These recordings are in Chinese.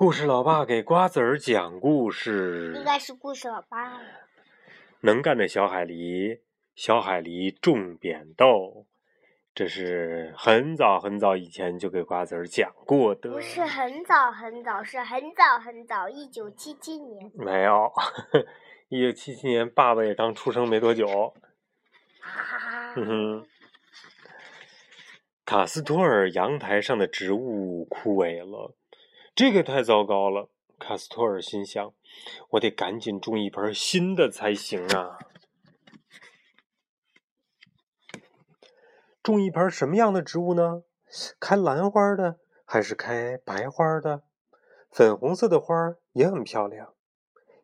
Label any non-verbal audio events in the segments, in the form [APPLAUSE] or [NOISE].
故事老爸给瓜子儿讲故事。应该是故事老爸。能干的小海狸，小海狸种扁豆，这是很早很早以前就给瓜子儿讲过的。不是很早很早，是很早很早，一九七七年。没有，[LAUGHS] 一九七七年爸爸也刚出生没多久。啊哼哼。卡斯托尔阳台上的植物枯萎了，这个太糟糕了。卡斯托尔心想：“我得赶紧种一盆新的才行啊！种一盆什么样的植物呢？开兰花的，还是开白花的？粉红色的花也很漂亮。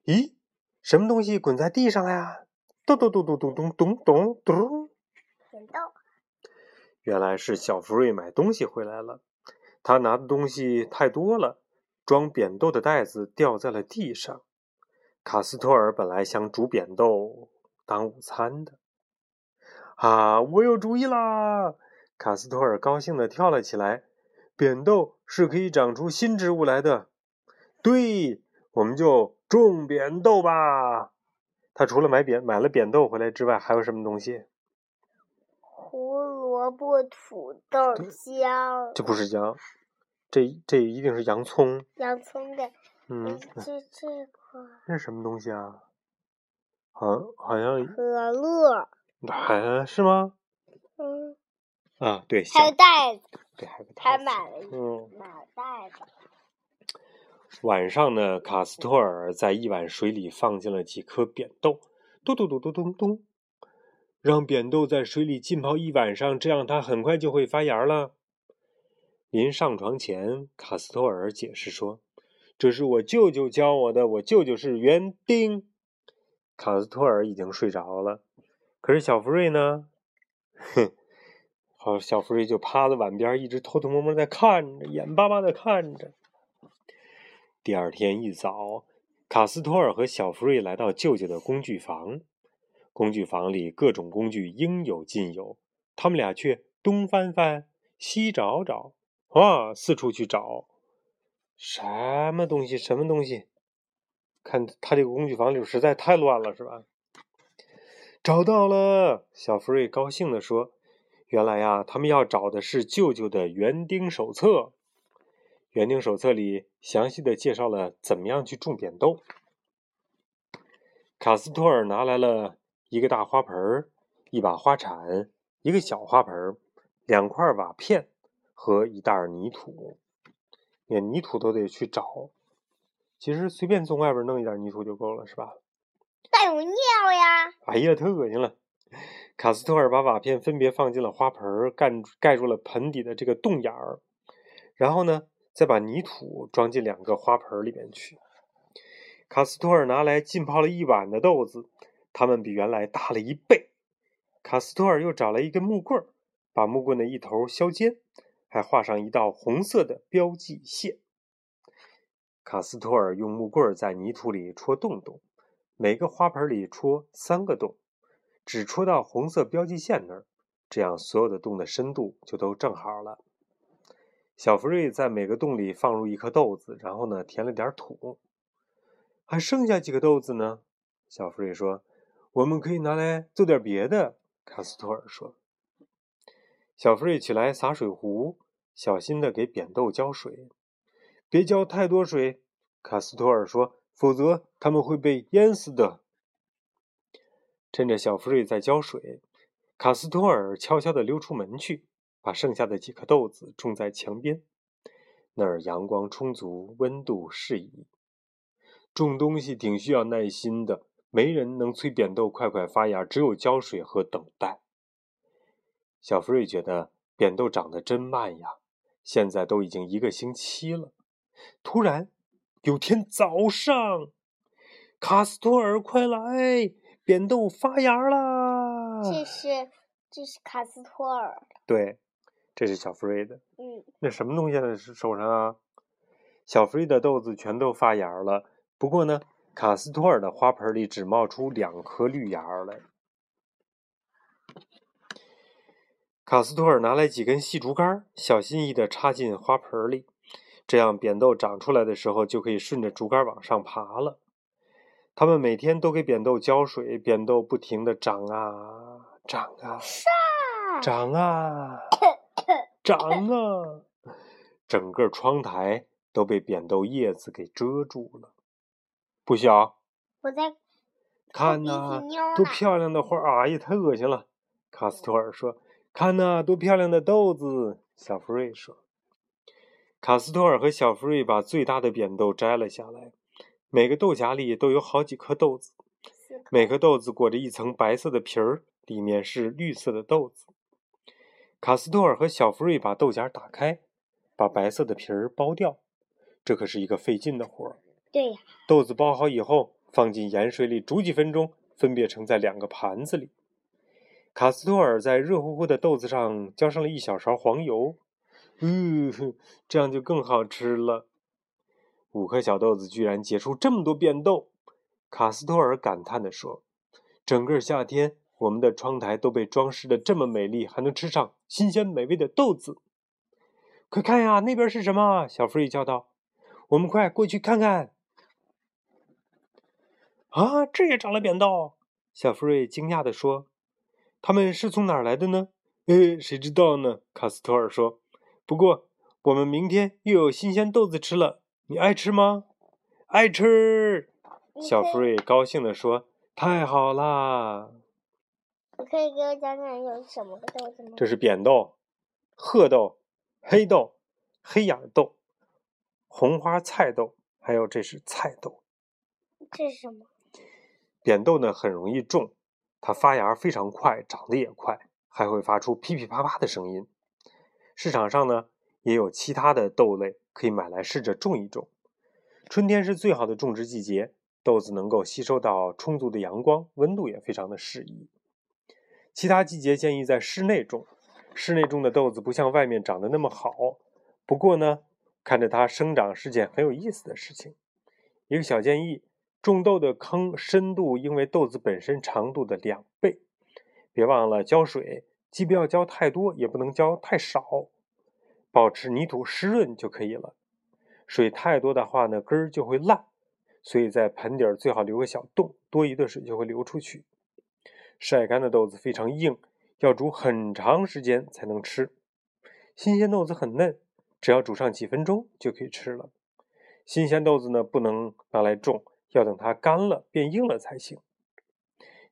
咦，什么东西滚在地上了呀？咚咚咚咚咚咚咚咚咚！扁豆。原来是小福瑞买东西回来了，他拿的东西太多了，装扁豆的袋子掉在了地上。卡斯托尔本来想煮扁豆当午餐的，啊，我有主意啦！卡斯托尔高兴地跳了起来。扁豆是可以长出新植物来的，对，我们就种扁豆吧。他除了买扁买了扁豆回来之外，还有什么东西？胡萝卜、土豆、姜。这不是姜，这这一定是洋葱。洋葱的。嗯，这这个。这是什么东西啊？好，好像可乐。还是吗？嗯。啊，对，还有袋子。对，还有还买了一嗯，买了袋子。晚上呢，卡斯托尔在一碗水里放进了几颗扁豆，咚咚咚咚咚咚，让扁豆在水里浸泡一晚上，这样它很快就会发芽了。临上床前，卡斯托尔解释说：“这是我舅舅教我的，我舅舅是园丁。”卡斯托尔已经睡着了，可是小福瑞呢？哼，好，小福瑞就趴在碗边，一直偷偷摸摸在看着，眼巴巴的看着。第二天一早，卡斯托尔和小福瑞来到舅舅的工具房。工具房里各种工具应有尽有，他们俩却东翻翻，西找找，啊，四处去找，什么东西？什么东西？看他这个工具房里实在太乱了，是吧？找到了！小福瑞高兴地说：“原来呀，他们要找的是舅舅的园丁手册。”园丁手册里详细的介绍了怎么样去种扁豆。卡斯托尔拿来了一个大花盆、一把花铲、一个小花盆、两块瓦片和一袋泥土。连泥土都得去找，其实随便从外边弄一点泥土就够了，是吧？带有尿呀！哎呀，太恶心了！卡斯托尔把瓦片分别放进了花盆，盖盖住了盆底的这个洞眼儿，然后呢？再把泥土装进两个花盆里面去。卡斯托尔拿来浸泡了一晚的豆子，它们比原来大了一倍。卡斯托尔又找了一根木棍，把木棍的一头削尖，还画上一道红色的标记线。卡斯托尔用木棍在泥土里戳洞洞，每个花盆里戳三个洞，只戳到红色标记线那儿，这样所有的洞的深度就都正好了。小福瑞在每个洞里放入一颗豆子，然后呢，填了点土。还剩下几个豆子呢？小福瑞说：“我们可以拿来做点别的。”卡斯托尔说。小福瑞起来洒水壶，小心的给扁豆浇水，别浇太多水。卡斯托尔说：“否则它们会被淹死的。”趁着小福瑞在浇水，卡斯托尔悄悄地溜出门去。把剩下的几颗豆子种在墙边，那儿阳光充足，温度适宜。种东西挺需要耐心的，没人能催扁豆快快发芽，只有浇水和等待。小福瑞觉得扁豆长得真慢呀，现在都已经一个星期了。突然，有天早上，卡斯托尔，快来，扁豆发芽啦！这是这是卡斯托尔。对。这是小福瑞的，嗯，那什么东西在手上啊？小福瑞的豆子全都发芽了，不过呢，卡斯托尔的花盆里只冒出两颗绿芽来。卡斯托尔拿来几根细竹竿，小心翼翼地插进花盆里，这样扁豆长出来的时候就可以顺着竹竿往上爬了。他们每天都给扁豆浇水，扁豆不停地长啊长啊，长啊 [LAUGHS] 长啊，整个窗台都被扁豆叶子给遮住了。不小，我在看呐，多漂亮的花！哎呀，太恶心了！卡斯托尔说：“看呐，多漂亮的豆子！”小福瑞说。卡斯托尔和小福瑞把最大的扁豆摘了下来，每个豆荚里都有好几颗豆子，每颗豆子裹着一层白色的皮儿，里面是绿色的豆子。卡斯托尔和小福瑞把豆荚打开，把白色的皮儿剥掉，这可是一个费劲的活儿。对呀。豆子包好以后，放进盐水里煮几分钟，分别盛在两个盘子里。卡斯托尔在热乎乎的豆子上浇上了一小勺黄油。嗯，这样就更好吃了。五颗小豆子居然结出这么多扁豆，卡斯托尔感叹地说：“整个夏天，我们的窗台都被装饰的这么美丽，还能吃上新鲜美味的豆子。快看呀，那边是什么？”小福瑞叫道：“我们快过去看看。”啊，这也长了扁豆！小福瑞惊讶地说：“他们是从哪儿来的呢？”“呃，谁知道呢？”卡斯托尔说。不过，我们明天又有新鲜豆子吃了，你爱吃吗？爱吃！小福瑞高兴地说：“太好啦！”你可以给我讲讲有什么豆子吗？这是扁豆、褐豆、黑豆、黑眼豆、红花菜豆，还有这是菜豆。这是什么？扁豆呢，很容易种，它发芽非常快，长得也快，还会发出噼噼啪啪的声音。市场上呢，也有其他的豆类可以买来试着种一种。春天是最好的种植季节，豆子能够吸收到充足的阳光，温度也非常的适宜。其他季节建议在室内种，室内种的豆子不像外面长得那么好。不过呢，看着它生长是件很有意思的事情。一个小建议：种豆的坑深度应为豆子本身长度的两倍。别忘了浇水。既不要浇太多，也不能浇太少，保持泥土湿润就可以了。水太多的话呢，根儿就会烂，所以在盆底最好留个小洞，多余的水就会流出去。晒干的豆子非常硬，要煮很长时间才能吃。新鲜豆子很嫩，只要煮上几分钟就可以吃了。新鲜豆子呢，不能拿来种，要等它干了变硬了才行。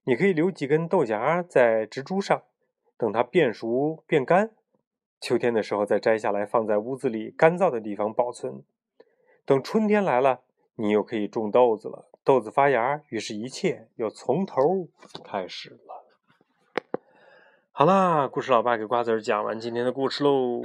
你可以留几根豆荚在植株上。等它变熟变干，秋天的时候再摘下来，放在屋子里干燥的地方保存。等春天来了，你又可以种豆子了。豆子发芽，于是一切又从头开始了。好啦，故事老爸给瓜子儿讲完今天的故事喽。